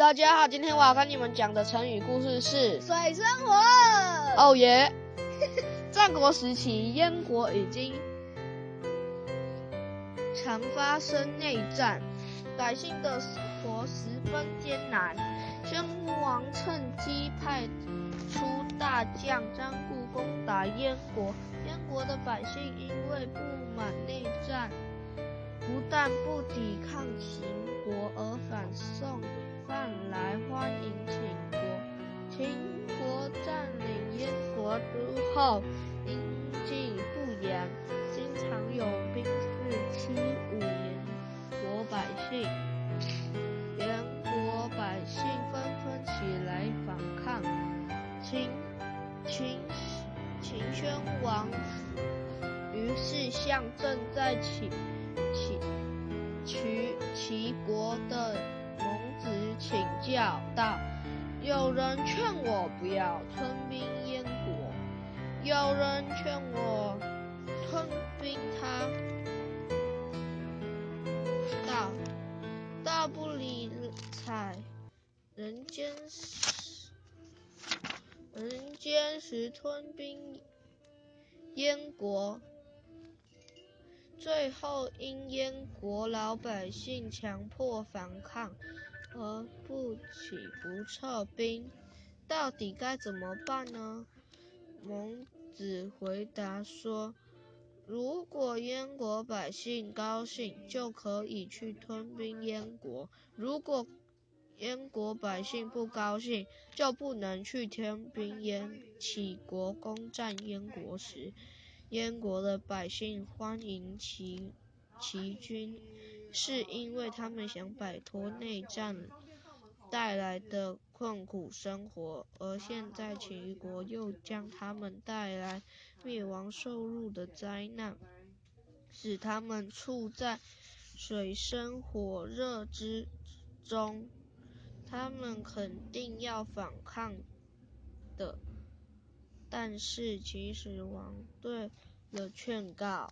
大家好，今天我要跟你们讲的成语故事是水生活。哦耶！战国时期，燕国已经常发生内战，百姓的生活十分艰难。宣王趁机派出大将张固攻打燕国，燕国的百姓因为不满内战，不但不抵抗秦国，而反送饭来欢迎秦国。秦国占领燕国之后，经济不严，经常有兵士欺侮燕国百姓，燕国百姓纷纷起来反抗。秦秦秦宣王于是向正在起起齐齐国的子请教道：“有人劝我不要吞并燕国，有人劝我吞并他。道道不理睬，人间时人间时吞并燕国。”最后因燕国老百姓强迫反抗而不起不撤兵，到底该怎么办呢？蒙子回答说：“如果燕国百姓高兴，就可以去吞并燕国；如果燕国百姓不高兴，就不能去吞兵燕。齐国攻占燕国时，燕国的百姓欢迎齐齐军，是因为他们想摆脱内战带来的困苦生活；而现在齐国又将他们带来灭亡受辱的灾难，使他们处在水深火热之中，他们肯定要反抗的。但是秦始皇对了劝告。